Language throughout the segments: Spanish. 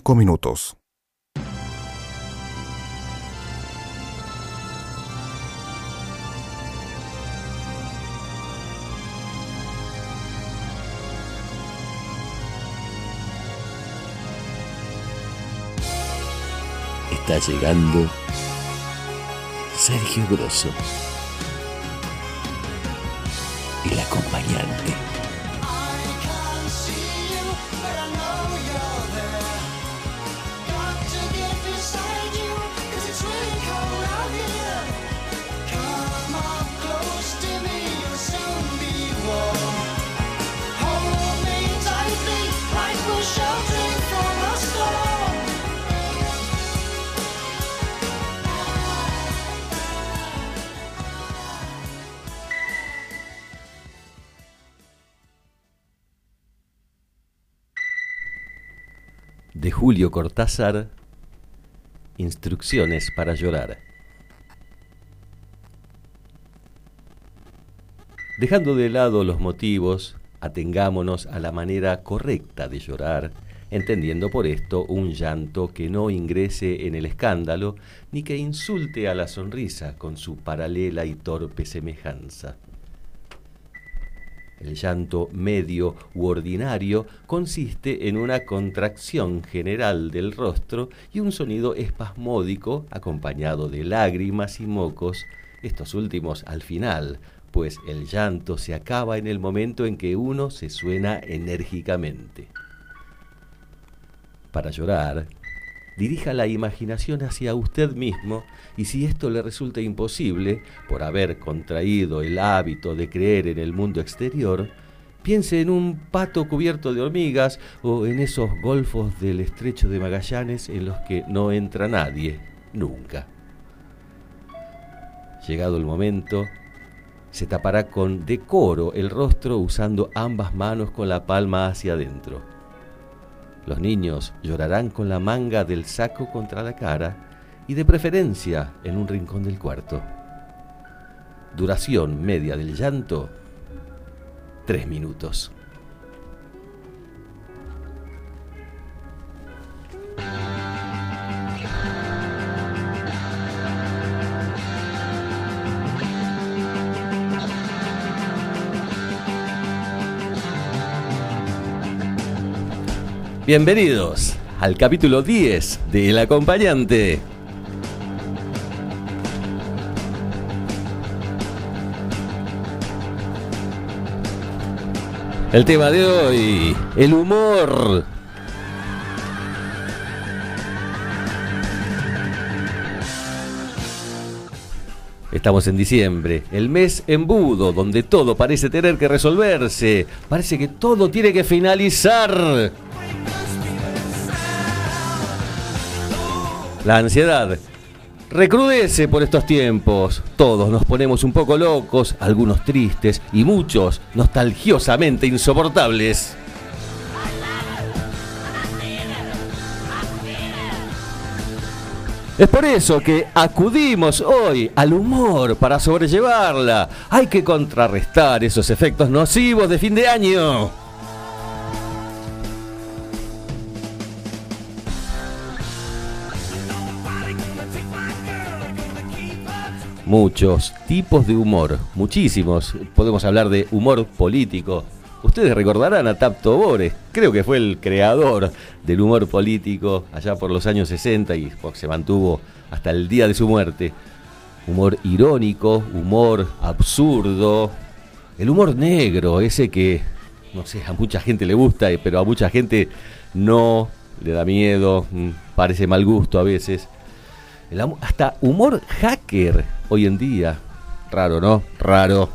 cinco minutos. Está llegando Sergio Grosso. El acompañante. Julio Cortázar, Instrucciones para llorar. Dejando de lado los motivos, atengámonos a la manera correcta de llorar, entendiendo por esto un llanto que no ingrese en el escándalo ni que insulte a la sonrisa con su paralela y torpe semejanza. El llanto medio u ordinario consiste en una contracción general del rostro y un sonido espasmódico acompañado de lágrimas y mocos, estos últimos al final, pues el llanto se acaba en el momento en que uno se suena enérgicamente. Para llorar, dirija la imaginación hacia usted mismo y si esto le resulta imposible por haber contraído el hábito de creer en el mundo exterior, piense en un pato cubierto de hormigas o en esos golfos del estrecho de Magallanes en los que no entra nadie, nunca. Llegado el momento, se tapará con decoro el rostro usando ambas manos con la palma hacia adentro. Los niños llorarán con la manga del saco contra la cara y de preferencia en un rincón del cuarto. Duración media del llanto, tres minutos. Bienvenidos al capítulo 10 de El Acompañante. El tema de hoy, el humor. Estamos en diciembre, el mes embudo, donde todo parece tener que resolverse, parece que todo tiene que finalizar. La ansiedad recrudece por estos tiempos. Todos nos ponemos un poco locos, algunos tristes y muchos nostalgiosamente insoportables. Es por eso que acudimos hoy al humor para sobrellevarla. Hay que contrarrestar esos efectos nocivos de fin de año. Muchos tipos de humor, muchísimos. Podemos hablar de humor político. Ustedes recordarán a Tapto Bores, creo que fue el creador del humor político allá por los años 60 y se mantuvo hasta el día de su muerte. Humor irónico, humor absurdo, el humor negro, ese que, no sé, a mucha gente le gusta, pero a mucha gente no, le da miedo, mm, parece mal gusto a veces hasta humor hacker hoy en día. Raro, ¿no? Raro.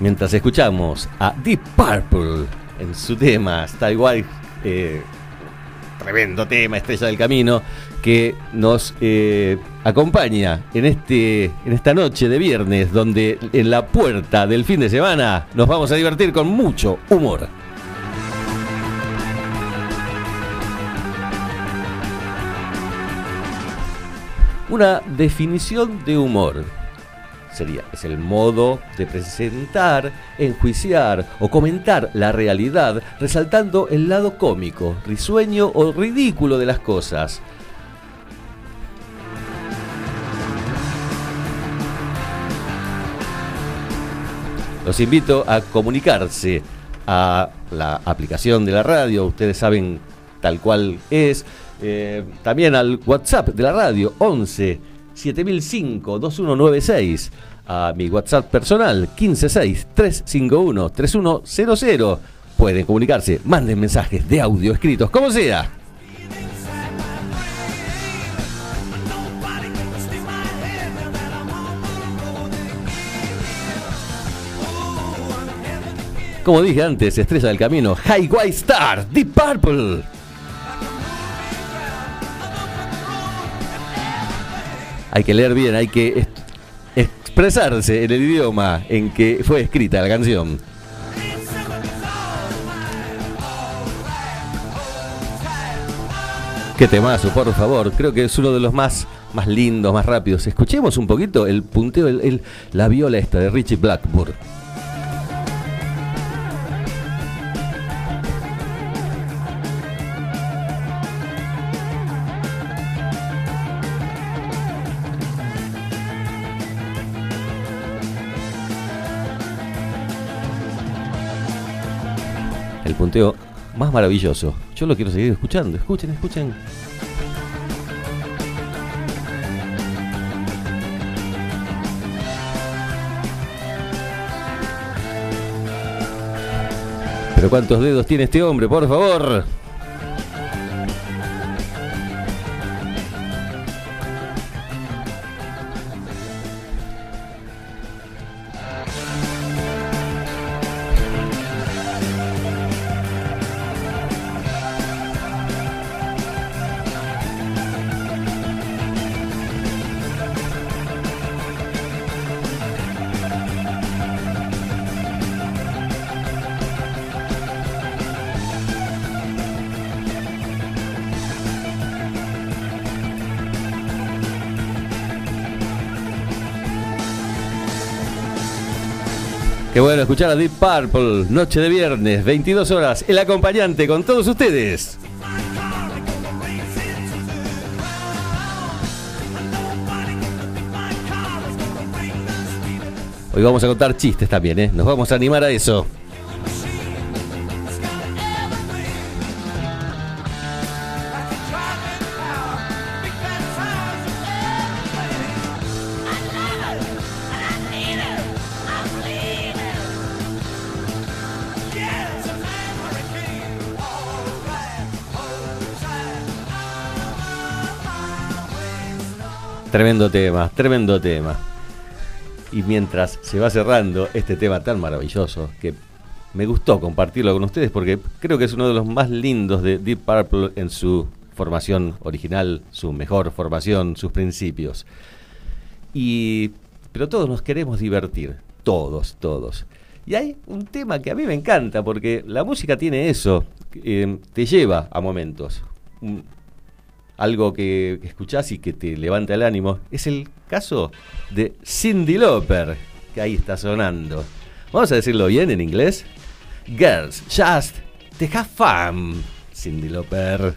Mientras escuchamos a Deep Purple en su tema, está igual, eh, tremendo tema, Estrella del Camino, que nos eh, acompaña en, este, en esta noche de viernes, donde en la puerta del fin de semana nos vamos a divertir con mucho humor. Una definición de humor. sería, es el modo de presentar, enjuiciar o comentar la realidad resaltando el lado cómico, risueño o ridículo de las cosas. Los invito a comunicarse a la aplicación de la radio, ustedes saben tal cual es, eh, también al WhatsApp de la radio 11 7005 2196 a mi WhatsApp personal 156 351 3100. Pueden comunicarse, manden mensajes de audio escritos, como sea. Como dije antes, Estrella del Camino, High White Star, Deep Purple. Hay que leer bien, hay que expresarse en el idioma en que fue escrita la canción. Qué temazo, por favor. Creo que es uno de los más, más lindos, más rápidos. Escuchemos un poquito el punteo, la viola esta de Richie Blackburn. Punteo más maravilloso. Yo lo quiero seguir escuchando. Escuchen, escuchen. Pero ¿cuántos dedos tiene este hombre, por favor? Qué bueno escuchar a Deep Purple, noche de viernes, 22 horas, el acompañante con todos ustedes. Hoy vamos a contar chistes también, ¿eh? Nos vamos a animar a eso. Tremendo tema, tremendo tema. Y mientras se va cerrando este tema tan maravilloso que me gustó compartirlo con ustedes porque creo que es uno de los más lindos de Deep Purple en su formación original, su mejor formación, sus principios. Y pero todos nos queremos divertir, todos, todos. Y hay un tema que a mí me encanta porque la música tiene eso, eh, te lleva a momentos algo que escuchás y que te levanta el ánimo, es el caso de Cindy Lauper, que ahí está sonando. Vamos a decirlo bien en inglés. Girls, just to have fun, Cindy Lauper.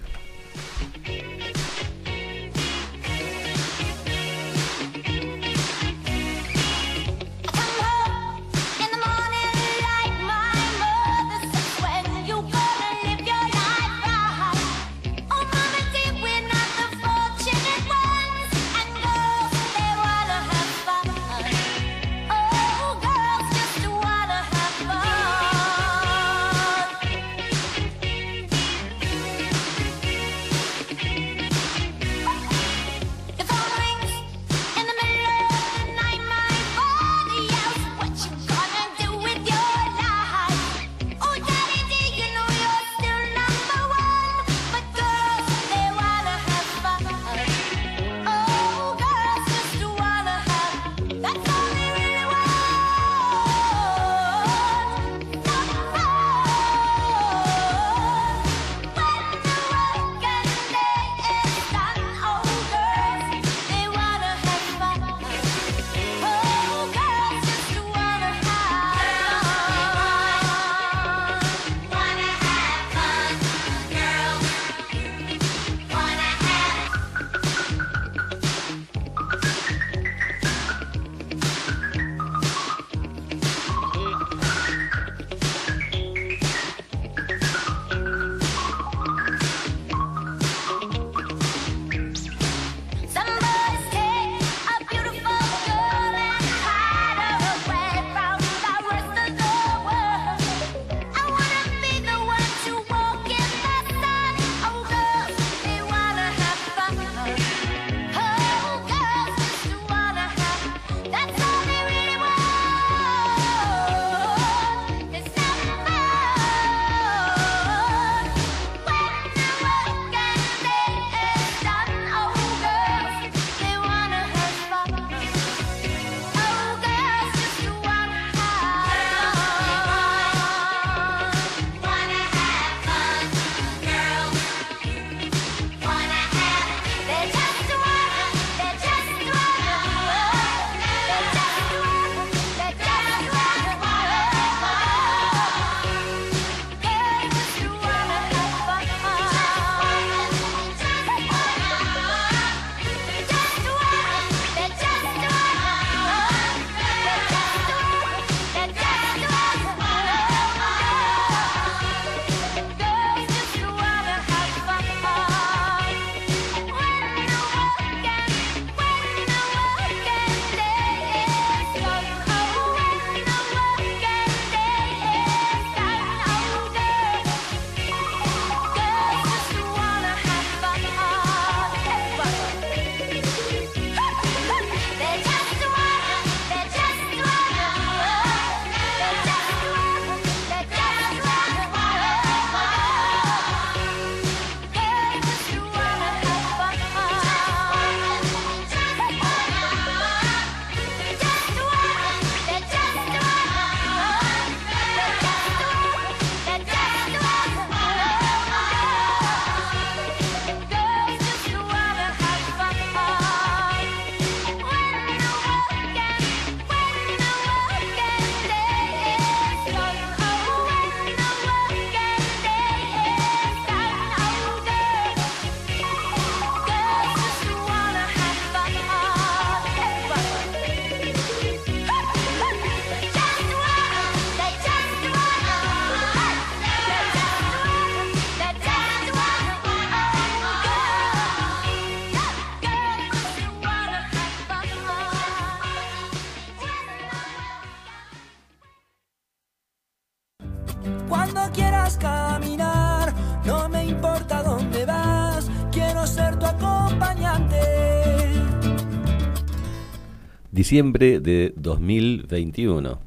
Diciembre de 2021.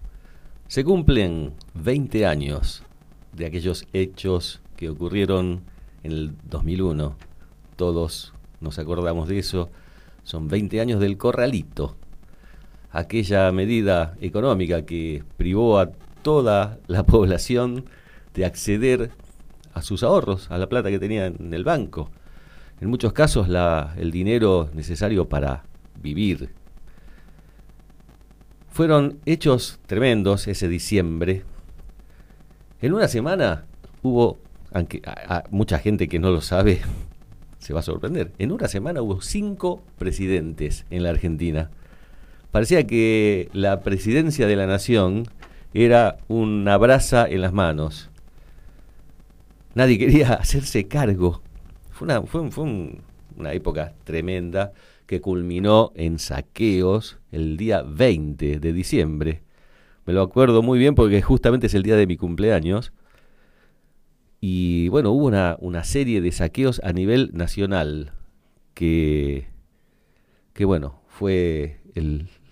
Se cumplen 20 años de aquellos hechos que ocurrieron en el 2001. Todos nos acordamos de eso. Son 20 años del corralito, aquella medida económica que privó a toda la población de acceder a sus ahorros, a la plata que tenían en el banco. En muchos casos la, el dinero necesario para vivir. Fueron hechos tremendos ese diciembre. En una semana hubo, aunque a, mucha gente que no lo sabe, se va a sorprender. En una semana hubo cinco presidentes en la Argentina. Parecía que la presidencia de la nación era una brasa en las manos. Nadie quería hacerse cargo. Fue una, fue un, una época tremenda que culminó en saqueos el día 20 de diciembre. Me lo acuerdo muy bien porque justamente es el día de mi cumpleaños. Y bueno, hubo una, una serie de saqueos a nivel nacional que, que bueno, fue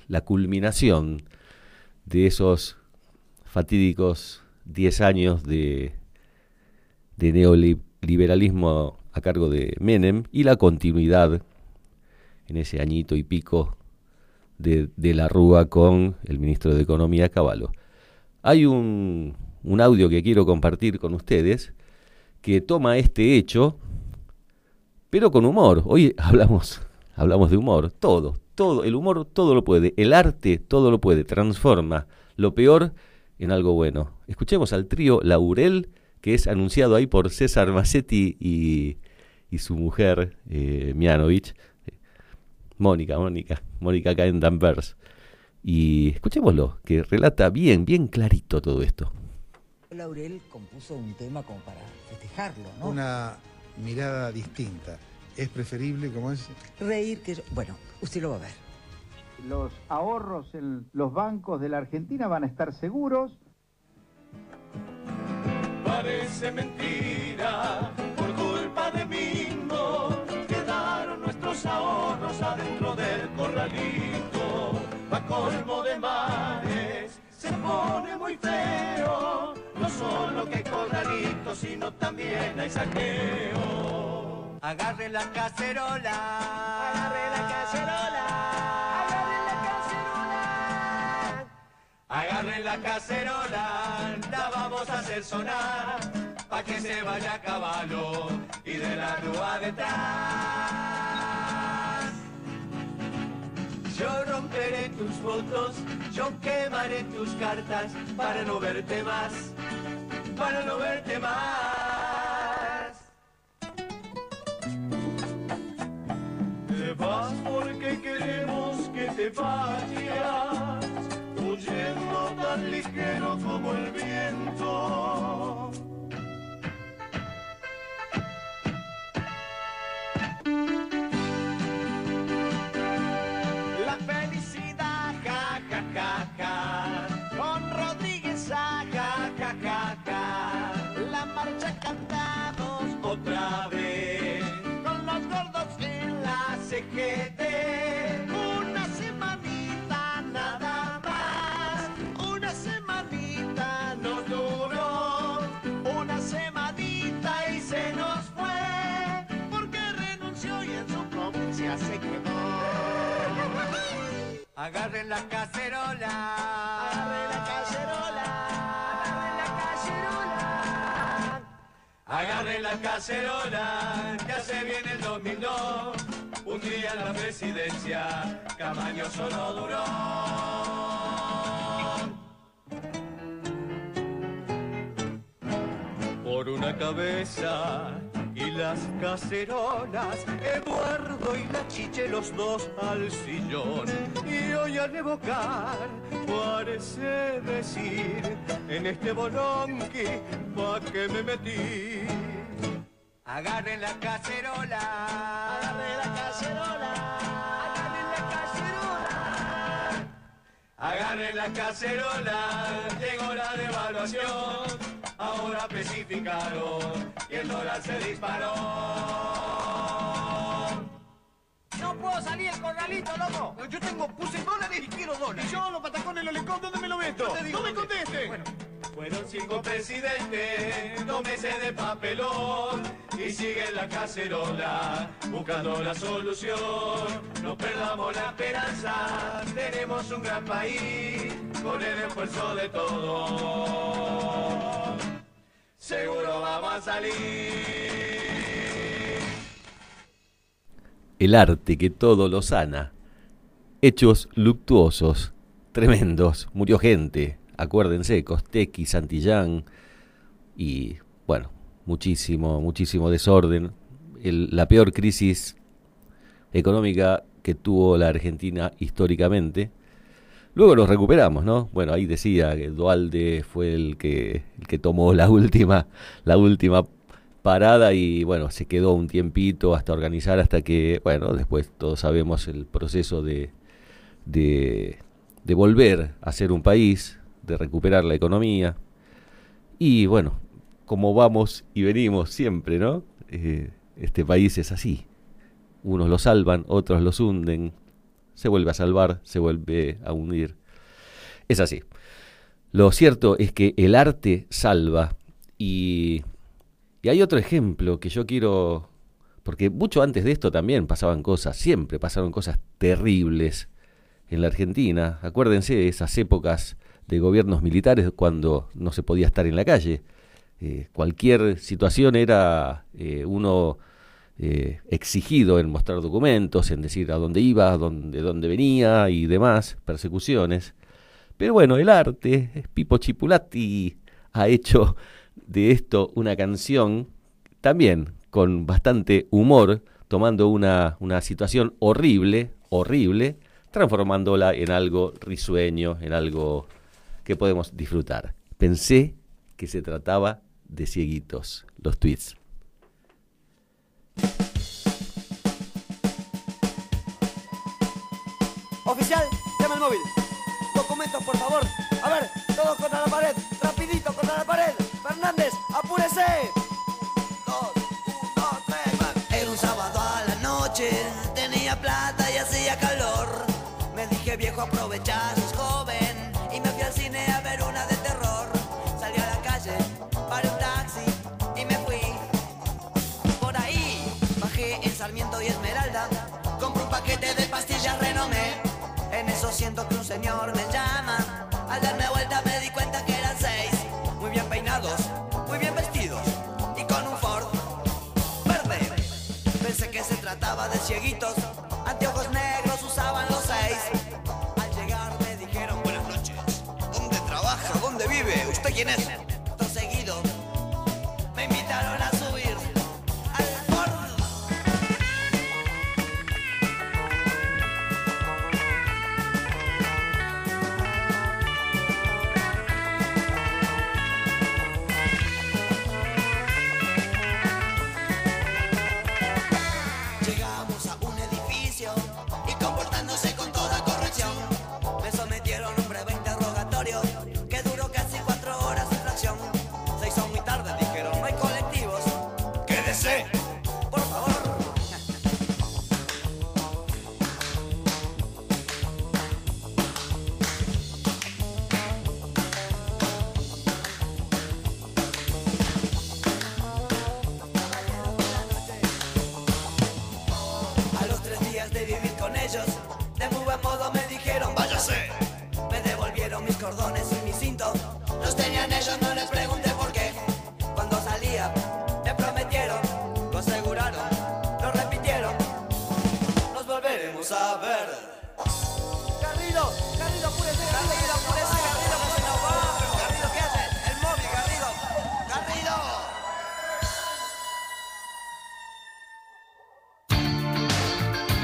la culminación de esos fatídicos 10 años de, de neoliberalismo a cargo de Menem y la continuidad en ese añito y pico de, la Rúa con el ministro de Economía Caballo. Hay un, audio que quiero compartir con ustedes que toma este hecho, pero con humor. Hoy hablamos, hablamos de humor, todo, todo, el humor todo lo puede, el arte todo lo puede, transforma lo peor en algo bueno. Escuchemos al trío Laurel, que es anunciado ahí por César Massetti y, y su mujer, eh, Mianovich, Mónica, Mónica, Mónica acá en Danvers. Y escuchémoslo, que relata bien, bien clarito todo esto. Laurel compuso un tema como para festejarlo, ¿no? Una mirada distinta. Es preferible, como es, Reír que yo... Bueno, usted lo va a ver. Los ahorros en los bancos de la Argentina van a estar seguros. Parece mentira, ahorros adentro del corralito. Pa' colmo de males, se pone muy feo, no solo que hay corralito, sino también hay saqueo. Agarre la cacerola, agarre la cacerola, agarre la cacerola. Agarren la cacerola, la vamos a hacer sonar, pa' que se vaya a caballo y de la rúa detrás. Yo romperé tus fotos, yo quemaré tus cartas, para no verte más, para no verte más. Te vas porque queremos que te vayas, huyendo tan ligero como el viento. Agarren la cacerola. Agarren la cacerola. Agarren la cacerola. Agarren la cacerola. Ya se viene el 2002. Un día en la presidencia. Camaño solo duró. Por una cabeza las cacerolas, Eduardo y la chiche los dos al sillón. Y hoy al evocar, parece decir, en este bolonqui, pa' que me metí. Agarren la cacerola, agarren la cacerola, agarren la cacerola. Agarren la cacerola, llegó la devaluación. Ahora especificaron y el dólar se disparó. No puedo salir el corralito, loco. Yo tengo, puse dólares y quiero dólares. Y yo los patacones los licón, ¿dónde me lo meto? digo no me conteste. Bueno. Fueron cinco presidentes, dos meses de papelón y sigue en la cacerola buscando la solución. No perdamos la esperanza, tenemos un gran país con el esfuerzo de todos. Seguro vamos a salir. El arte que todo lo sana. Hechos luctuosos, tremendos. Murió gente. Acuérdense, Costequi, Santillán y, bueno, muchísimo, muchísimo desorden. La peor crisis económica que tuvo la Argentina históricamente. Luego nos recuperamos, ¿no? Bueno, ahí decía que Dualde fue el que, el que tomó la última, la última parada y bueno, se quedó un tiempito hasta organizar, hasta que, bueno, después todos sabemos el proceso de, de, de volver a ser un país, de recuperar la economía. Y bueno, como vamos y venimos siempre, ¿no? Eh, este país es así. Unos lo salvan, otros los hunden, se vuelve a salvar, se vuelve a hundir. Es así. Lo cierto es que el arte salva y, y hay otro ejemplo que yo quiero, porque mucho antes de esto también pasaban cosas, siempre pasaron cosas terribles en la Argentina. Acuérdense de esas épocas de gobiernos militares cuando no se podía estar en la calle. Eh, cualquier situación era eh, uno eh, exigido en mostrar documentos, en decir a dónde iba, dónde, de dónde venía y demás, persecuciones. Pero bueno, el arte, Pipo Chipulati ha hecho de esto una canción también con bastante humor, tomando una, una situación horrible, horrible, transformándola en algo risueño, en algo que podemos disfrutar. Pensé que se trataba de cieguitos, los tweets. Oficial, llama el móvil. Documentos, por favor. A ver, todos contra la pared. Rapidito contra la pared. Fernández, apúrese. Dos. Era un sábado a la noche. Tenía plata y hacía calor. Me dije, viejo, aprovecha, sos joven. Paquete de pastillas renomé. En eso siento que un señor me llama. Al darme vuelta me di cuenta que eran seis. Muy bien peinados, muy bien vestidos. Y con un Ford verde. Pensé que se trataba de cieguitos. Anteojos negros usaban los seis. Al llegar me dijeron buenas noches. ¿Dónde trabaja? ¿Dónde vive? ¿Usted quién es?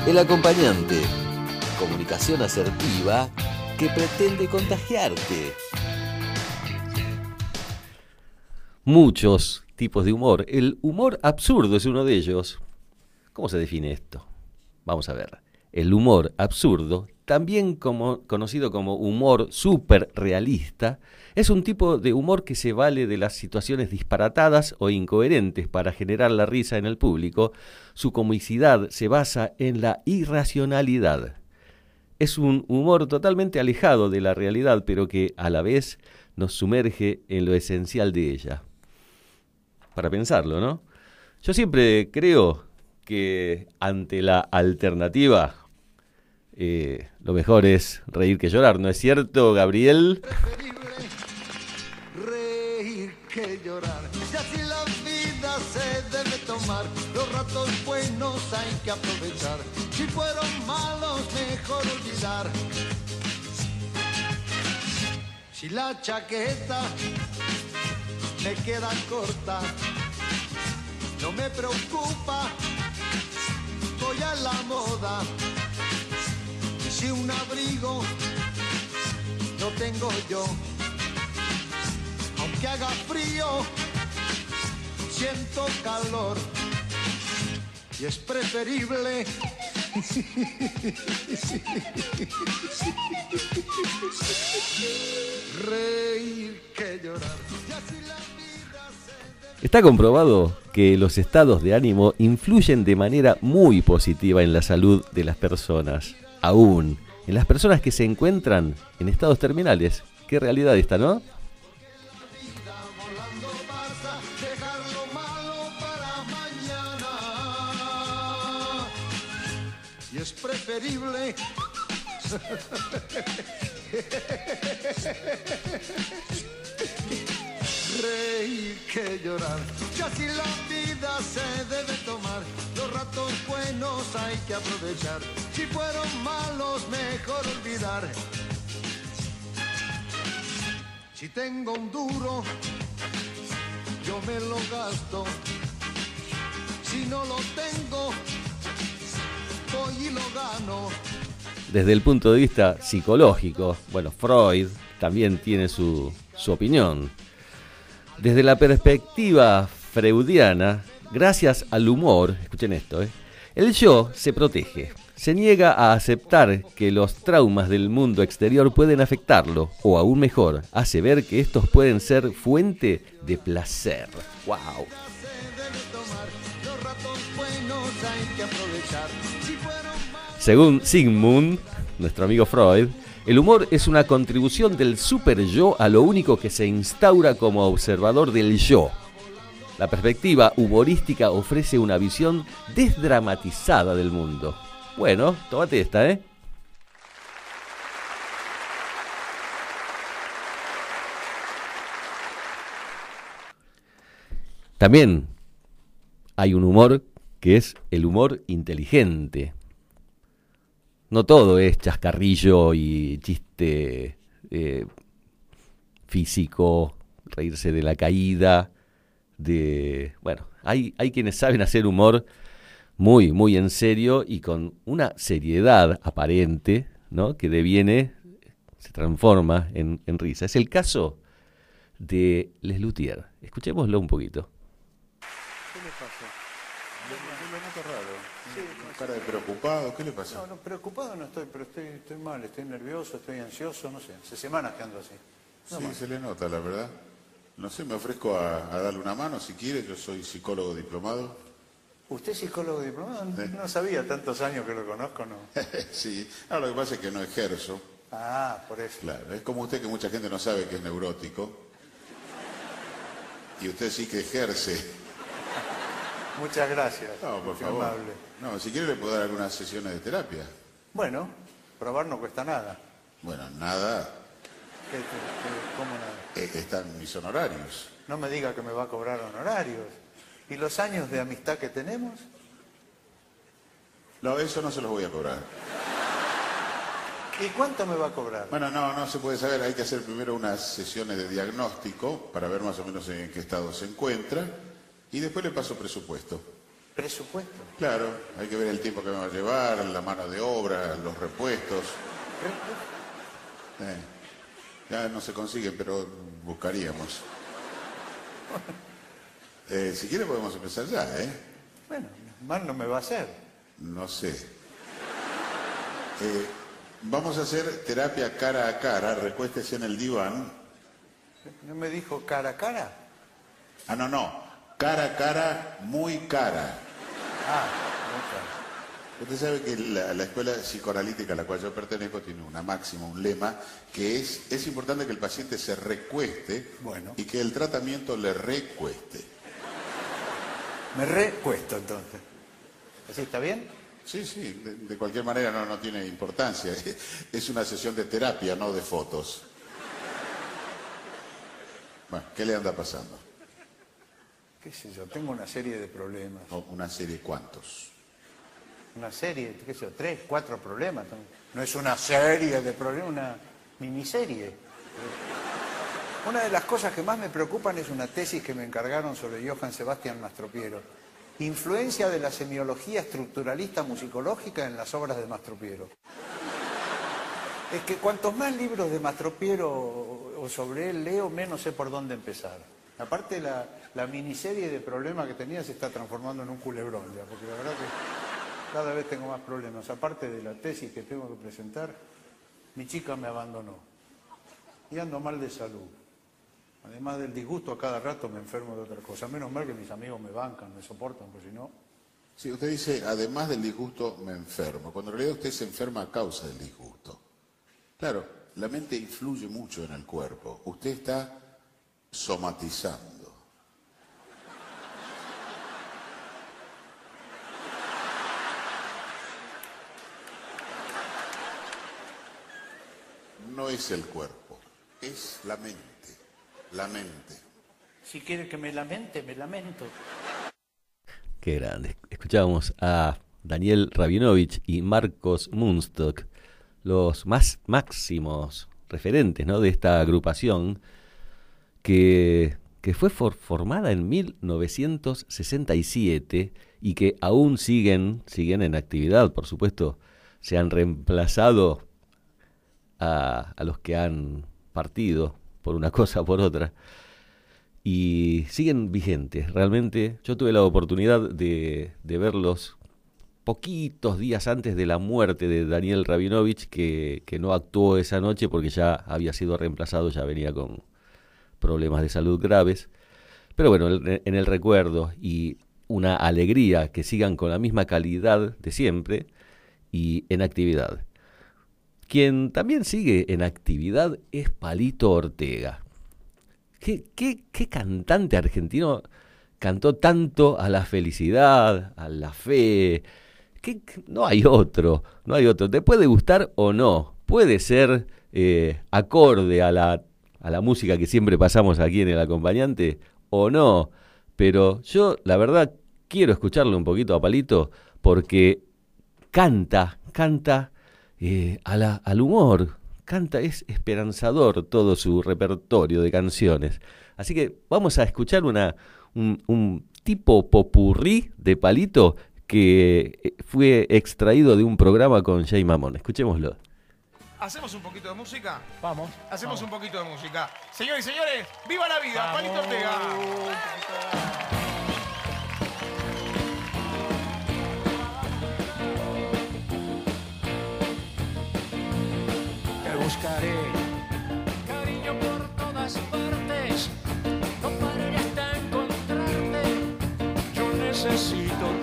El acompañante. Comunicación asertiva que pretende contagiarte. Muchos tipos de humor. El humor absurdo es uno de ellos. ¿Cómo se define esto? Vamos a ver. El humor absurdo también como, conocido como humor súper realista, es un tipo de humor que se vale de las situaciones disparatadas o incoherentes para generar la risa en el público. Su comicidad se basa en la irracionalidad. Es un humor totalmente alejado de la realidad, pero que a la vez nos sumerge en lo esencial de ella. Para pensarlo, ¿no? Yo siempre creo que ante la alternativa, eh, lo mejor es reír que llorar, ¿no es cierto, Gabriel? Reír que llorar. Y así la vida se debe tomar. Los ratos buenos hay que aprovechar. Si fueron malos, mejor olvidar. Si la chaqueta me queda corta, no me preocupa, voy a la moda. Si un abrigo no tengo yo, aunque haga frío, siento calor. Y es preferible reír que llorar. Está comprobado que los estados de ánimo influyen de manera muy positiva en la salud de las personas, aún en las personas que se encuentran en estados terminales. Qué realidad esta, ¿no? volando pasa, dejar lo malo para mañana. Y es preferible reír que llorar. Y así la vida se debe tomar. Los ratos buenos hay que aprovechar. Si fueron malos, mejor olvidar. Si tengo un duro, yo me lo gasto. Si no lo tengo, voy y lo gano. Desde el punto de vista psicológico, bueno, Freud también tiene su, su opinión. Desde la perspectiva freudiana, gracias al humor, escuchen esto, ¿eh? el yo se protege, se niega a aceptar que los traumas del mundo exterior pueden afectarlo, o aún mejor, hace ver que estos pueden ser fuente de placer. ¡Wow! Según Sigmund, nuestro amigo Freud, el humor es una contribución del super yo a lo único que se instaura como observador del yo. La perspectiva humorística ofrece una visión desdramatizada del mundo. Bueno, tómate esta, ¿eh? También hay un humor que es el humor inteligente. No todo es chascarrillo y chiste eh, físico, reírse de la caída, de... Bueno, hay, hay quienes saben hacer humor muy, muy en serio y con una seriedad aparente, ¿no? Que deviene, se transforma en, en risa. Es el caso de Les Luthier. Escuchémoslo un poquito. ¿Qué le pasa? Lo, lo noto raro. Cara de preocupado, ¿qué le pasa? No, no, preocupado no estoy, pero estoy, estoy mal, estoy nervioso, estoy ansioso, no sé. Hace semanas que ando así. No sí, más. se le nota, la verdad. No sé, me ofrezco a, a darle una mano si quiere. Yo soy psicólogo diplomado. ¿Usted es psicólogo diplomado? No, no sabía, tantos años que lo conozco, ¿no? sí, no, lo que pasa es que no ejerzo. Ah, por eso. Claro, es como usted que mucha gente no sabe que es neurótico. Y usted sí que ejerce. Muchas gracias. No, por Qué favor. amable. No, si quiere le puedo dar algunas sesiones de terapia. Bueno, probar no cuesta nada. Bueno, nada, ¿Qué- qué- qué- ¿Cómo nada? eh, están mis honorarios. No me diga que me va a cobrar honorarios. ¿Y los años de amistad que tenemos? No, eso no se los voy a cobrar. ¿Y cuánto me va a cobrar? Bueno, no, no se puede saber. Hay que hacer primero unas sesiones de diagnóstico para ver más o menos en qué estado se encuentra y después le paso presupuesto. ¿Presupuesto? Claro, hay que ver el tiempo que me va a llevar, la mano de obra, los repuestos. Eh, ya no se consiguen, pero buscaríamos. Eh, si quiere podemos empezar ya, ¿eh? Bueno, mal no me va a hacer. No sé. Eh, Vamos a hacer terapia cara a cara, recuéstese en el diván. ¿No me dijo cara a cara? Ah, no, no. Cara a cara, muy cara. Ah, Usted sabe que la, la escuela psicoanalítica a la cual yo pertenezco tiene una máxima, un lema, que es, es importante que el paciente se recueste Bueno. y que el tratamiento le recueste. me recuesto entonces. ¿Así está bien? Sí, sí, de, de cualquier manera no, no tiene importancia. Es una sesión de terapia, no de fotos. Bueno, ¿qué le anda pasando? ¿Qué sé yo? Tengo una serie de problemas. Una serie, ¿cuántos? Una serie, qué sé yo, tres, cuatro problemas. No es una serie de problemas, una miniserie. Una de las cosas que más me preocupan es una tesis que me encargaron sobre Johann Sebastian Mastropiero. Influencia de la semiología estructuralista musicológica en las obras de Mastropiero. Es que cuantos más libros de Mastropiero o sobre él leo, menos sé por dónde empezar. Aparte, la, la miniserie de problemas que tenía se está transformando en un culebrón, ya, porque la verdad que cada vez tengo más problemas. Aparte de la tesis que tengo que presentar, mi chica me abandonó. Y ando mal de salud. Además del disgusto, a cada rato me enfermo de otra cosa. Menos mal que mis amigos me bancan, me soportan, porque si no... Sí, usted dice, además del disgusto me enfermo, cuando en realidad usted se enferma a causa del disgusto. Claro, la mente influye mucho en el cuerpo. Usted está somatizando. No es el cuerpo, es la mente. La mente. Si quiere que me lamente, me lamento. Qué grande. Escuchábamos a Daniel Rabinovich y Marcos Munstock, los más máximos referentes ¿no? de esta agrupación que, que fue for- formada en 1967 y que aún siguen, siguen en actividad, por supuesto, se han reemplazado a, los que han partido por una cosa o por otra y siguen vigentes. Realmente yo tuve la oportunidad de, de verlos poquitos días antes de la muerte de Daniel Rabinovich, que, que no actuó esa noche porque ya había sido reemplazado, ya venía con problemas de salud graves. Pero bueno, en en el recuerdo y una alegría que sigan con la misma calidad de siempre y en actividad. Quien también sigue en actividad es Palito Ortega. ¿Qué, qué, qué cantante argentino cantó tanto a la felicidad, a la fe? ¿Qué- no hay otro, no hay otro. Te puede gustar o no, puede ser eh, acorde a la, a la música que siempre pasamos aquí en el acompañante o no. Pero yo, la verdad, quiero escucharle un poquito a Palito porque canta, canta eh, a la- al humor, canta, es esperanzador todo su repertorio de canciones. Así que vamos a escuchar una, un, un tipo popurrí de Palito que eh, fue extraído de un programa con Jay Mamón. Escuchémoslo. ¿Hacemos un poquito de música? Vamos. Hacemos vamos. un poquito de música. Señores y señores, ¡viva la vida! Palito Ortega. Buscaré, cariño por todas partes. No pararé hasta encontrarte. Yo necesito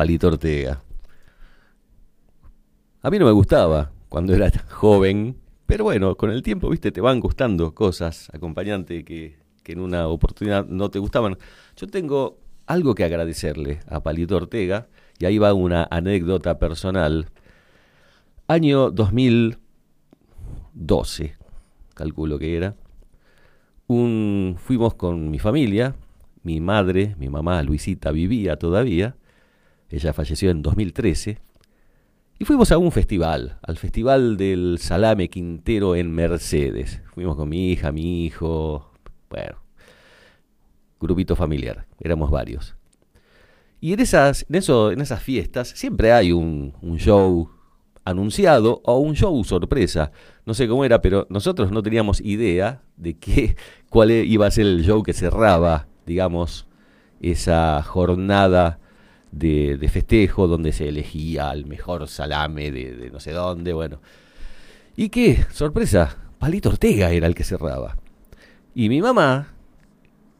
Palito Ortega. A mí no me gustaba cuando era joven, pero bueno, con el tiempo, viste, te van gustando cosas, acompañante, que, en una oportunidad no te gustaban. Yo tengo algo que agradecerle a Palito Ortega, y ahí va una anécdota personal. Año 2012, calculo que era. Un, fuimos con mi familia, mi madre, mi mamá Luisita vivía todavía, ella falleció en 2013, y fuimos a un festival, al festival del Salame Quintero en Mercedes. Fuimos con mi hija, mi hijo, bueno, grupito familiar, éramos varios. Y en esas, en eso, en esas fiestas siempre hay un, un show anunciado o un show sorpresa. No sé cómo era, pero nosotros no teníamos idea de qué, cuál iba a ser el show que cerraba, digamos, esa jornada de, de festejo donde se elegía al mejor salame de, no sé dónde, bueno. ¿Y qué? Sorpresa, Palito Ortega era el que cerraba. Y mi mamá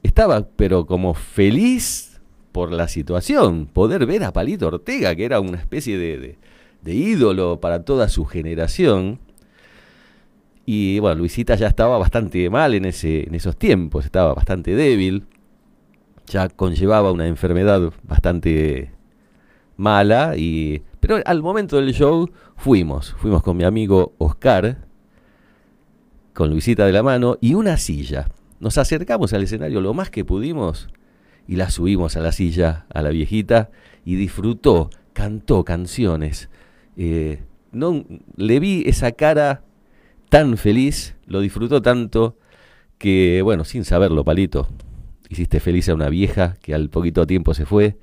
estaba, pero como feliz por la situación, poder ver a Palito Ortega, que era una especie de, de- de ídolo para toda su generación. Y bueno, Luisita ya estaba bastante mal en, ese, en esos tiempos, estaba bastante débil, ya conllevaba una enfermedad bastante mala, y, pero al momento del show fuimos, fuimos con mi amigo Oscar, con Luisita de la mano y una silla. Nos acercamos al escenario lo más que pudimos y la subimos a la silla a la viejita y disfrutó, cantó canciones. Eh, no, le vi esa cara tan feliz, lo disfrutó tanto que, bueno, sin saberlo, Palito, hiciste feliz a una vieja que al poquito tiempo se fue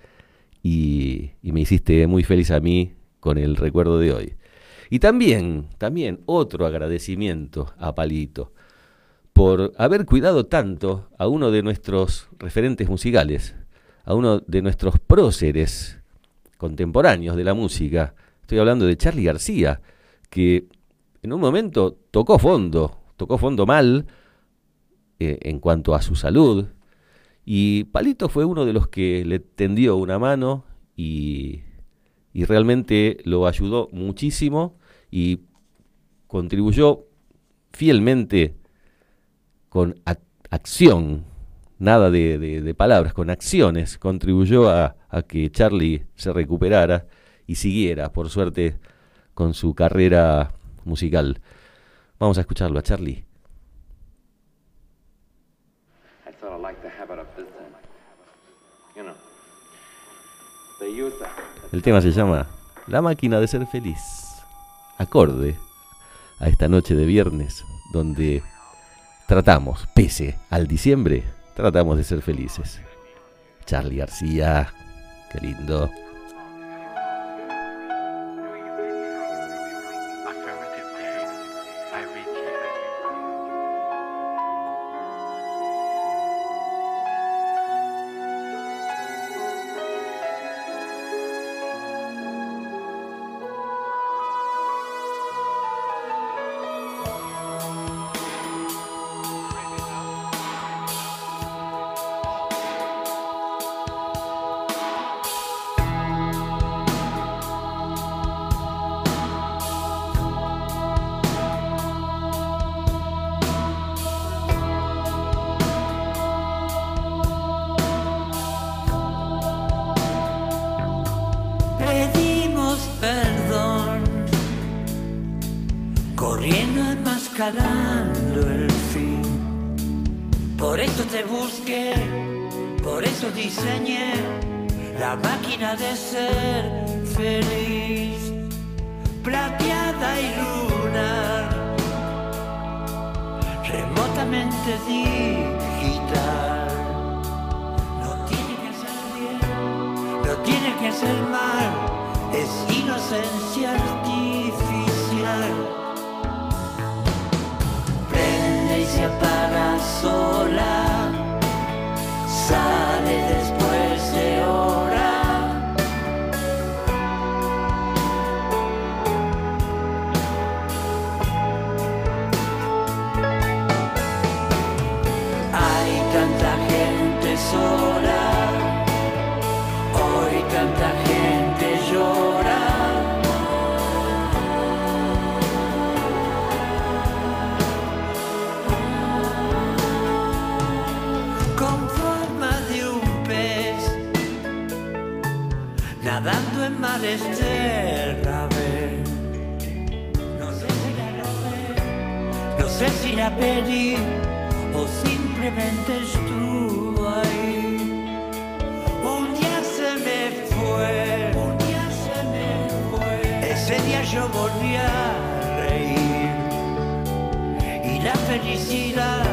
y, me hiciste muy feliz a mí con el recuerdo de hoy. Y también, también otro agradecimiento a Palito por haber cuidado tanto a uno de nuestros referentes musicales, a uno de nuestros próceres contemporáneos de la música. Estoy hablando de Charlie García, que en un momento tocó fondo, tocó fondo mal eh, en cuanto a su salud, y Palito fue uno de los que le tendió una mano y, y realmente lo ayudó muchísimo y contribuyó fielmente con ac- acción, nada de, palabras, con acciones, contribuyó a que Charlie se recuperara y siguiera, por suerte, con su carrera musical. Vamos a escucharlo a Charlie. El tema se llama La máquina de ser feliz. Acorde a esta noche de viernes donde tratamos, pese al diciembre, tratamos de ser felices. Charlie García, qué lindo. Sola, hoy tanta gente llora. Con forma de un pez, nadando en mares de Ravel. No sé si la pedí o simplemente estuvo volví a reír. Y la felicidad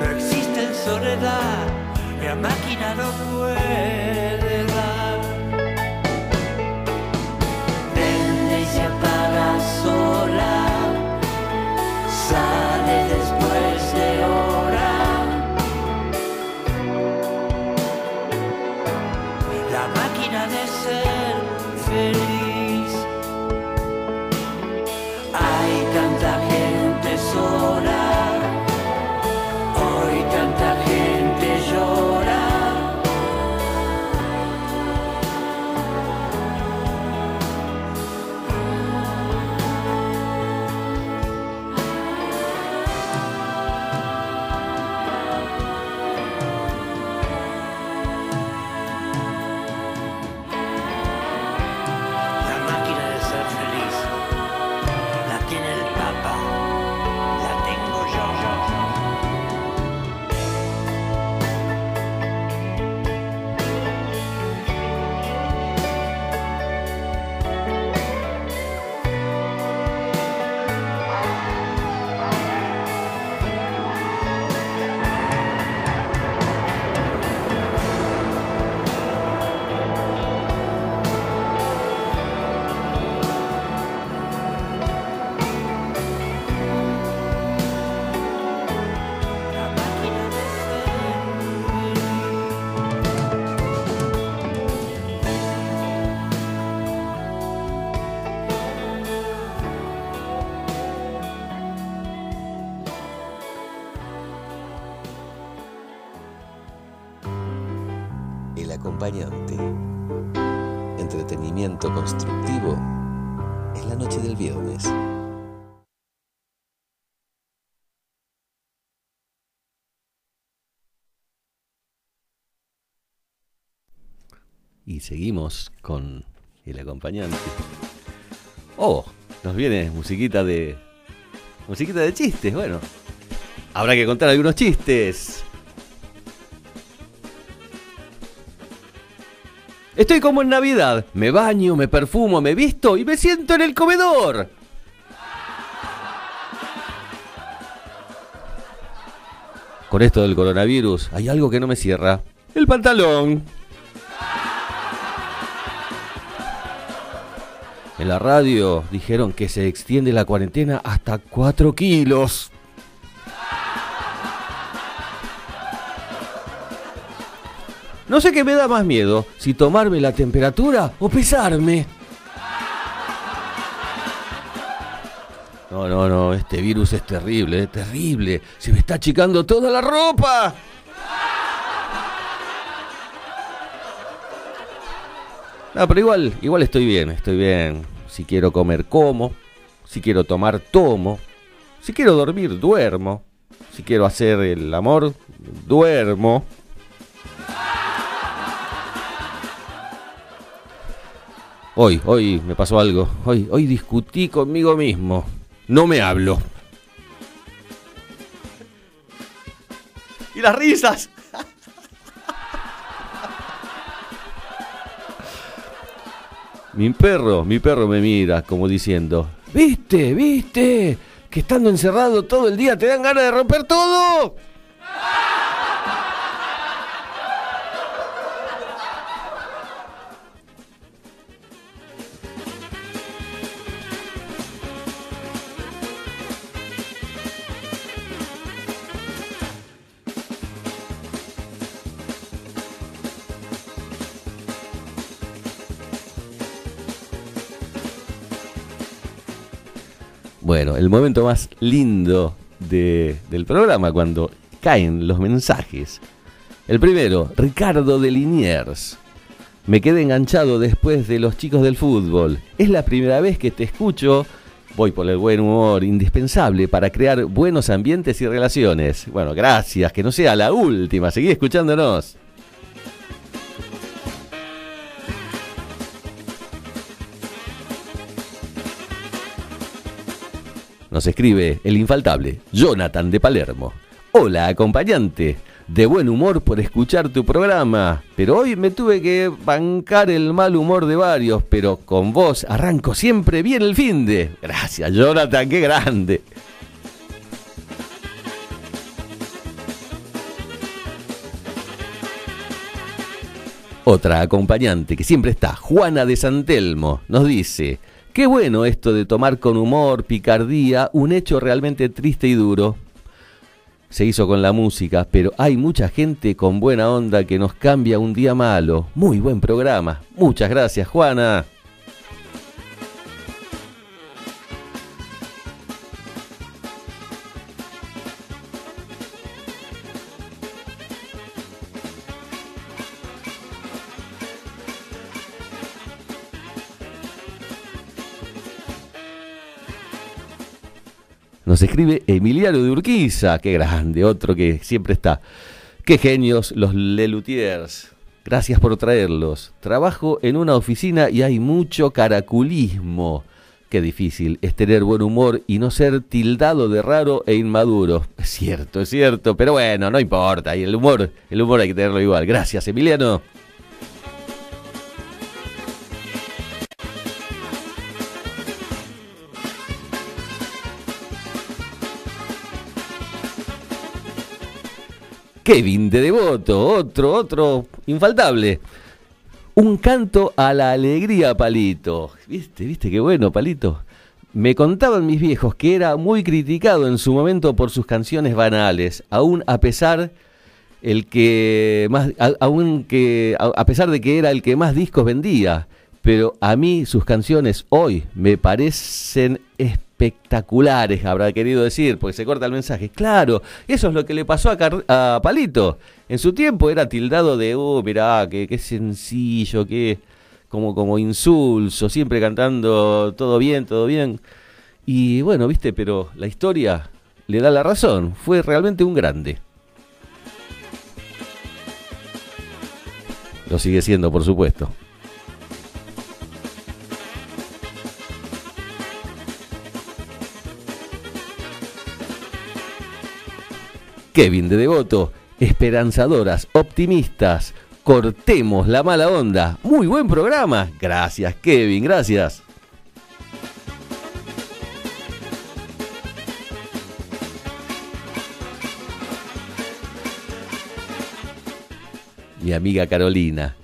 no existe en soledad, la máquina no puede Entretenimiento constructivo en la noche del viernes. Y seguimos con el acompañante. Oh, nos viene musiquita de. Musiquita de chistes, bueno. Habrá que contar algunos chistes. Estoy como en Navidad. Me baño, me perfumo, me visto y me siento en el comedor. Con esto del coronavirus, hay algo que no me cierra. El pantalón. En la radio dijeron que se extiende la cuarentena hasta 4 kilos. No sé qué me da más miedo, si tomarme la temperatura o pesarme. No, no, no, este virus es terrible, es terrible. Se me está achicando toda la ropa. No, pero igual, igual estoy bien, estoy bien. Si quiero comer, como. Si quiero tomar, tomo. Si quiero dormir, duermo. Si quiero hacer el amor, duermo. Hoy, hoy me pasó algo. Hoy, hoy discutí conmigo mismo. No me hablo. Y las risas. Mi perro, mi perro me mira como diciendo, ¿viste? ¿Viste? Que estando encerrado todo el día te dan ganas de romper todo. El momento más lindo de- del programa cuando caen los mensajes. El primero, Ricardo de Liniers. Me quedé enganchado después de los chicos del fútbol. Es la primera vez que te escucho. Voy por el buen humor, indispensable para crear buenos ambientes y relaciones. Bueno, gracias, que no sea la última. Seguí escuchándonos. Nos escribe el infaltable Jonathan de Palermo. Hola, acompañante. De buen humor por escuchar tu programa. Pero hoy me tuve que bancar el mal humor de varios. Pero con vos arranco siempre bien el fin de. Gracias, Jonathan, qué grande. Otra acompañante que siempre está, Juana de Santelmo, nos dice, qué bueno esto de tomar con humor, picardía, un hecho realmente triste y duro. Se hizo con la música, pero hay mucha gente con buena onda que nos cambia un día malo. Muy buen programa. Muchas gracias, Juana. Nos escribe Emiliano de Urquiza, qué grande, otro que siempre está. Qué genios los Lelutiers. Gracias por traerlos. Trabajo en una oficina y hay mucho caraculismo. Qué difícil es tener buen humor y no ser tildado de raro e inmaduro. Es cierto, es cierto, pero bueno, no importa. Y el humor, el humor hay que tenerlo igual. Gracias, Emiliano. Kevin de Devoto, otro, otro infaltable. Un canto a la alegría, Palito. ¿Viste, viste qué bueno, Palito? Me contaban mis viejos que era muy criticado en su momento por sus canciones banales, aún a pesar el que más, aún que, a pesar de que era el que más discos vendía. Pero a mí sus canciones hoy me parecen espectaculares, habrá querido decir, porque se corta el mensaje. Claro, eso es lo que le pasó a, Palito. En su tiempo era tildado de, oh, mirá, qué, qué sencillo, qué como, como insulso, siempre cantando todo bien, todo bien. Y bueno, viste, pero la historia le da la razón. Fue realmente un grande. Lo sigue siendo, por supuesto. Kevin de Devoto, esperanzadoras, optimistas, cortemos la mala onda. Muy buen programa. Gracias, Kevin, gracias. Mi amiga Carolina.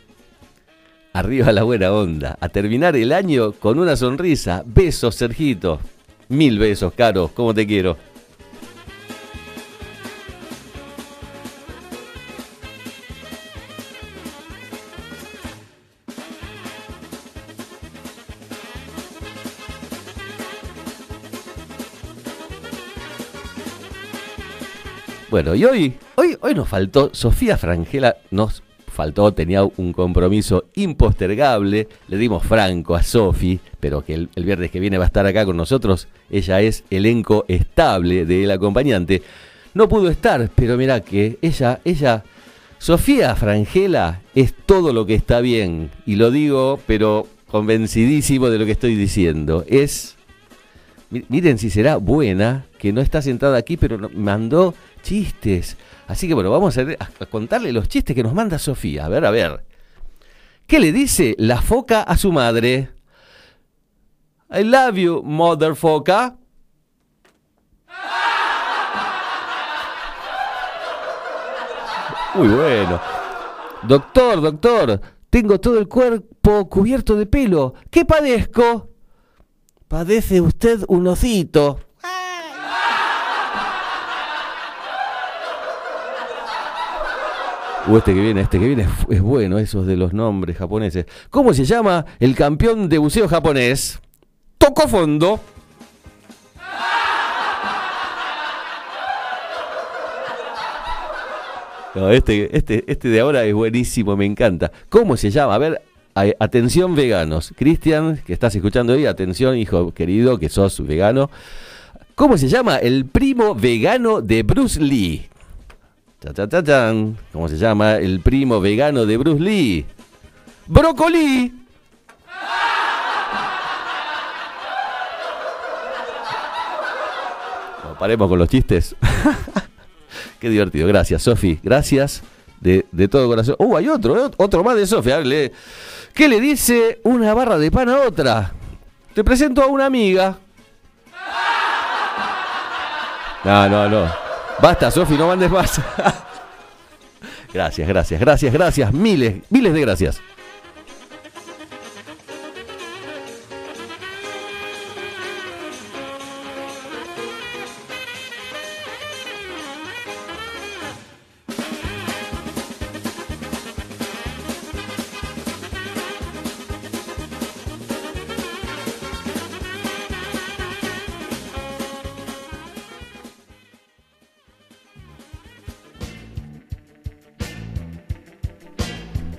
Arriba la buena onda. A terminar el año con una sonrisa. Besos, Sergito. Mil besos, Caro. ¿Cómo te quiero? Bueno, y hoy, hoy, hoy nos faltó, Sofía Frangela nos faltó, tenía un compromiso impostergable, le dimos franco a Sofi, pero que el, el viernes que viene va a estar acá con nosotros, ella es elenco estable del acompañante. No pudo estar, pero mira que ella, ella, Sofía Frangela es todo lo que está bien, y lo digo, pero convencidísimo de lo que estoy diciendo. Es Mi- Miren si será buena, que no está sentada aquí, pero mandó chistes. Así que bueno, vamos a, contarle los chistes que nos manda Sofía. A ver, a ver. ¿Qué le dice la foca a su madre? I love you, mother foca. Muy bueno. Doctor, doctor, tengo todo el cuerpo cubierto de pelo. ¿Qué padezco? Padece usted un osito. Uh, este que viene, este que viene es, bueno, esos de los nombres japoneses. ¿Cómo se llama el campeón de buceo japonés? Toco fondo. Este, este, este de ahora es buenísimo, me encanta. ¿Cómo se llama? A ver, atención veganos. Cristian, que estás escuchando hoy, atención, hijo querido, que sos vegano. ¿Cómo se llama el primo vegano de Bruce Lee? ¿Cómo se llama el primo vegano de Bruce Lee? ¡Brócoli! No, paremos con los chistes. Qué divertido. Gracias, Sofi. Gracias de, de todo corazón. Uh, hay otro, eh, otro más de Sofi. ¿Qué le dice una barra de pan a otra? Te presento a una amiga. No, no, no. Basta, Sofi, no mandes más. gracias, gracias, gracias, gracias. Miles, miles de gracias.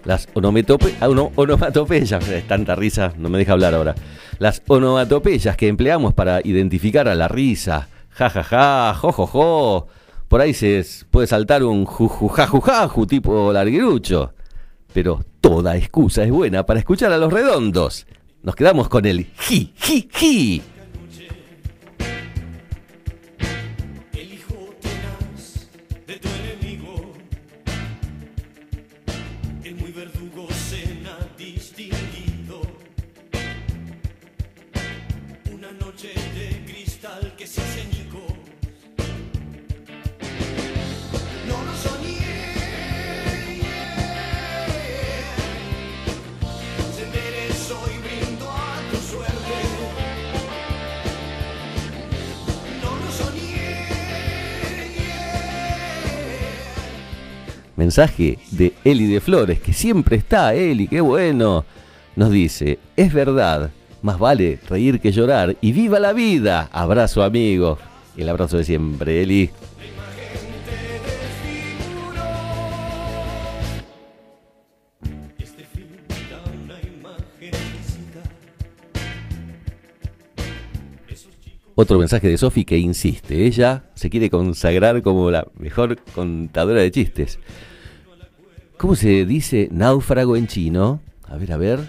Las onomatope- ah, ono- onomatopeyas, tanta risa, no me deja hablar ahora. Las onomatopeyas que empleamos para identificar a la risa, ja ja ja, jo jo jo. Por ahí se puede saltar un jujujajujaju tipo larguirucho. Pero toda excusa es buena para escuchar a los redondos. Nos quedamos con el ji ji ji. Mensaje de Eli de Flores, que siempre está, Eli, qué bueno. Nos dice, es verdad, más vale reír que llorar y viva la vida. Abrazo amigo. El abrazo de siempre, Eli. Otro mensaje de Sofi que insiste, ella se quiere consagrar como la mejor contadora de chistes. ¿Cómo se dice náufrago en chino? A ver, a ver.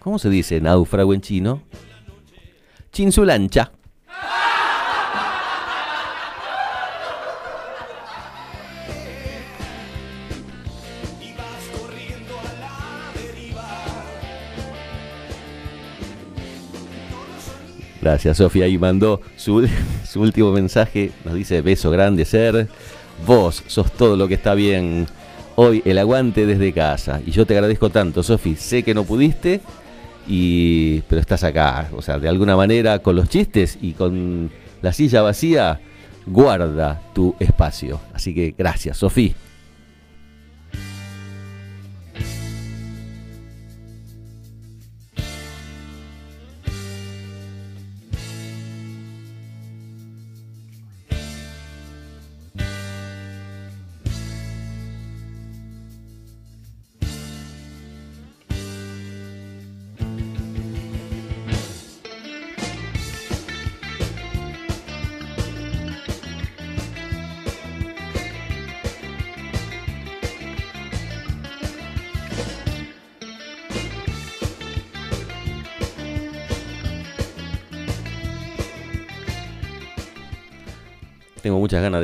¿Cómo se dice náufrago en chino? Chinsulancha. Gracias, Sofía. Y mandó su, su último mensaje. Nos dice: Beso grande, ser. Vos sos todo lo que está bien. Hoy el aguante desde casa. Y yo te agradezco tanto, Sofi. Sé que no pudiste, y, pero estás acá. O sea, de alguna manera, con los chistes y con la silla vacía, guarda tu espacio. Así que gracias, Sofi.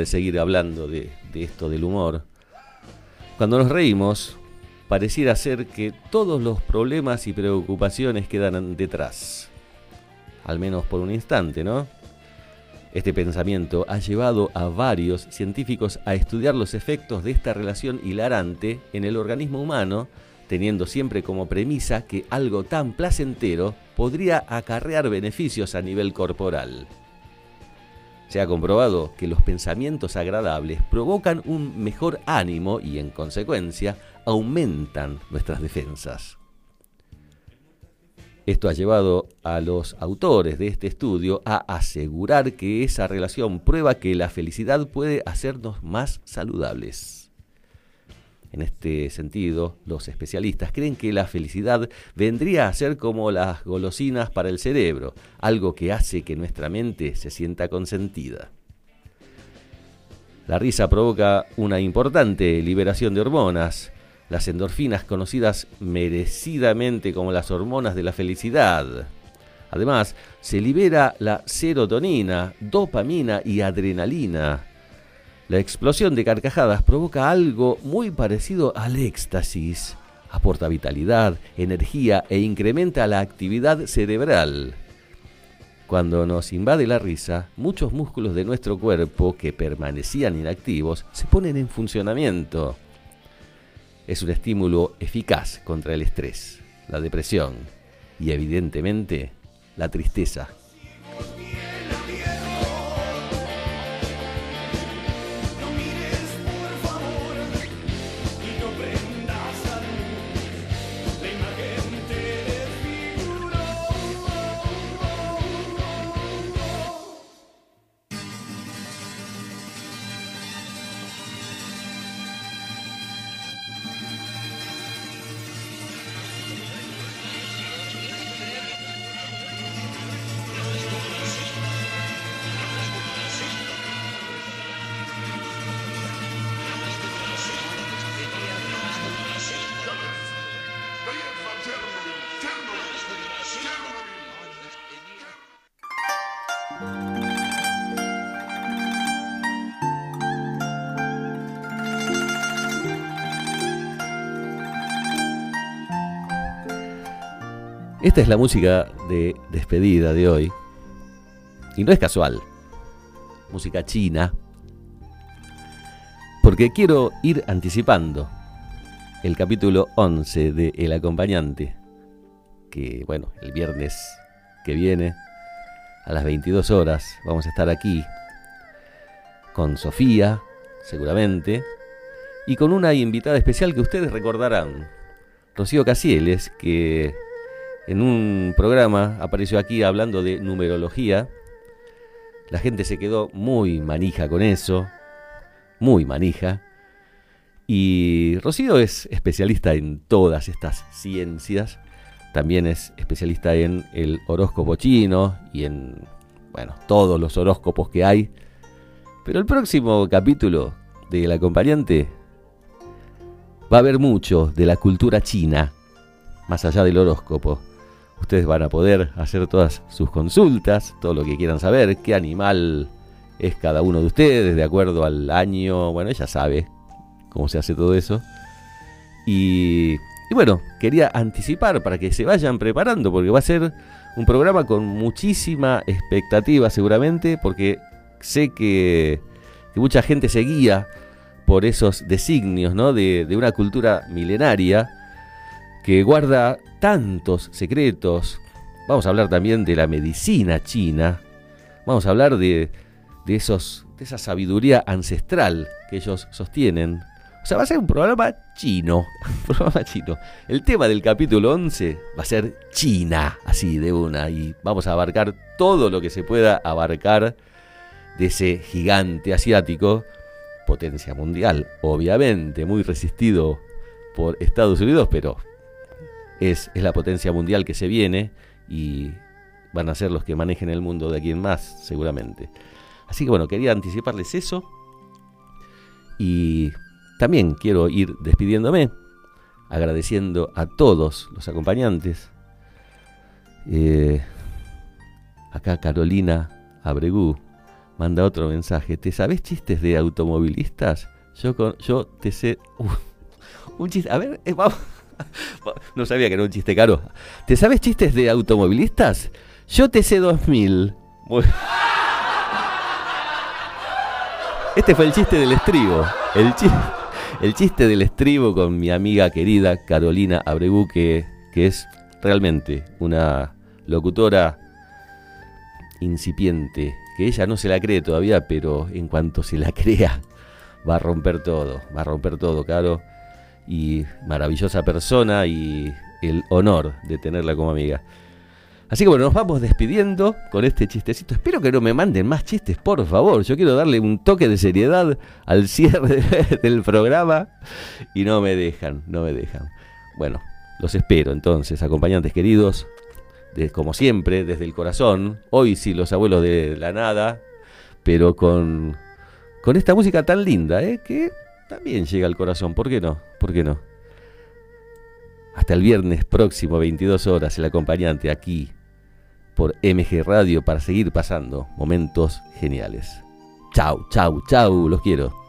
De seguir hablando de, de esto del humor. Cuando nos reímos, pareciera ser que todos los problemas y preocupaciones quedan detrás. Al menos por un instante, ¿no? Este pensamiento ha llevado a varios científicos a estudiar los efectos de esta relación hilarante en el organismo humano, teniendo siempre como premisa que algo tan placentero podría acarrear beneficios a nivel corporal. Se ha comprobado que los pensamientos agradables provocan un mejor ánimo y en consecuencia aumentan nuestras defensas. Esto ha llevado a los autores de este estudio a asegurar que esa relación prueba que la felicidad puede hacernos más saludables. En este sentido, los especialistas creen que la felicidad vendría a ser como las golosinas para el cerebro, algo que hace que nuestra mente se sienta consentida. La risa provoca una importante liberación de hormonas, las endorfinas conocidas merecidamente como las hormonas de la felicidad. Además, se libera la serotonina, dopamina y adrenalina. La explosión de carcajadas provoca algo muy parecido al éxtasis. Aporta vitalidad, energía e incrementa la actividad cerebral. Cuando nos invade la risa, muchos músculos de nuestro cuerpo que permanecían inactivos se ponen en funcionamiento. Es un estímulo eficaz contra el estrés, la depresión y evidentemente la tristeza. Esta es la música de despedida de hoy. Y no es casual. Música china. Porque quiero ir anticipando el capítulo 11 de El acompañante. Que bueno, el viernes que viene, a las 22 horas, vamos a estar aquí con Sofía, seguramente, y con una invitada especial que ustedes recordarán, Rocío Casieles, que en un programa apareció aquí hablando de numerología. La gente se quedó muy manija con eso, muy manija. Y Rocío es especialista en todas estas ciencias. También es especialista en el horóscopo chino y en, bueno, todos los horóscopos que hay. Pero el próximo capítulo del acompañante va a haber mucho de la cultura china, más allá del horóscopo. Ustedes van a poder hacer todas sus consultas, todo lo que quieran saber, qué animal es cada uno de ustedes, de acuerdo al año. Bueno, ella sabe cómo se hace todo eso. Y, y, bueno, quería anticipar para que se vayan preparando, porque va a ser un programa con muchísima expectativa seguramente, porque sé que, mucha gente se guía por esos designios ¿no? de una cultura milenaria que guarda tantos secretos. Vamos a hablar también de la medicina china. Vamos a hablar de, de, esos, de esa sabiduría ancestral que ellos sostienen. O sea, va a ser un programa chino. Un programa chino. El tema del capítulo 11 va a ser China, así de una. Y vamos a abarcar todo lo que se pueda abarcar de ese gigante asiático. Potencia mundial, obviamente, muy resistido por Estados Unidos, pero es, es la potencia mundial que se viene y van a ser los que manejen el mundo de aquí en más, seguramente. Así que bueno, quería anticiparles eso. Y también quiero ir despidiéndome, agradeciendo a todos los acompañantes. Eh, acá Carolina Abregú manda otro mensaje. ¿Te sabes chistes de automovilistas? Yo, con, yo te sé... uh, un chiste... A ver, eh, vamos... No sabía que era un chiste caro. ¿Te sabes chistes de automovilistas? Yo te sé 2000. Muy- Este fue el chiste del estribo. El, chi- el chiste del estribo con mi amiga querida Carolina Abregu, que, que es realmente una locutora incipiente, que ella no se la cree todavía, pero en cuanto se la crea, va a romper todo, va a romper todo, Caro. Y maravillosa persona y el honor de tenerla como amiga. Así que bueno, nos vamos despidiendo con este chistecito. Espero que no me manden más chistes, por favor. Yo quiero darle un toque de seriedad al cierre del programa y no me dejan, no me dejan. Bueno, los espero entonces, acompañantes queridos, de- como siempre, desde el corazón. Hoy sí, los abuelos de la nada, pero con, con esta música tan linda, ¿eh? que también llega al corazón. ¿Por qué no? ¿Por qué no? Hasta el viernes próximo, 22 horas, el acompañante aquí por MG Radio para seguir pasando momentos geniales. Chau, chau, chau, los quiero.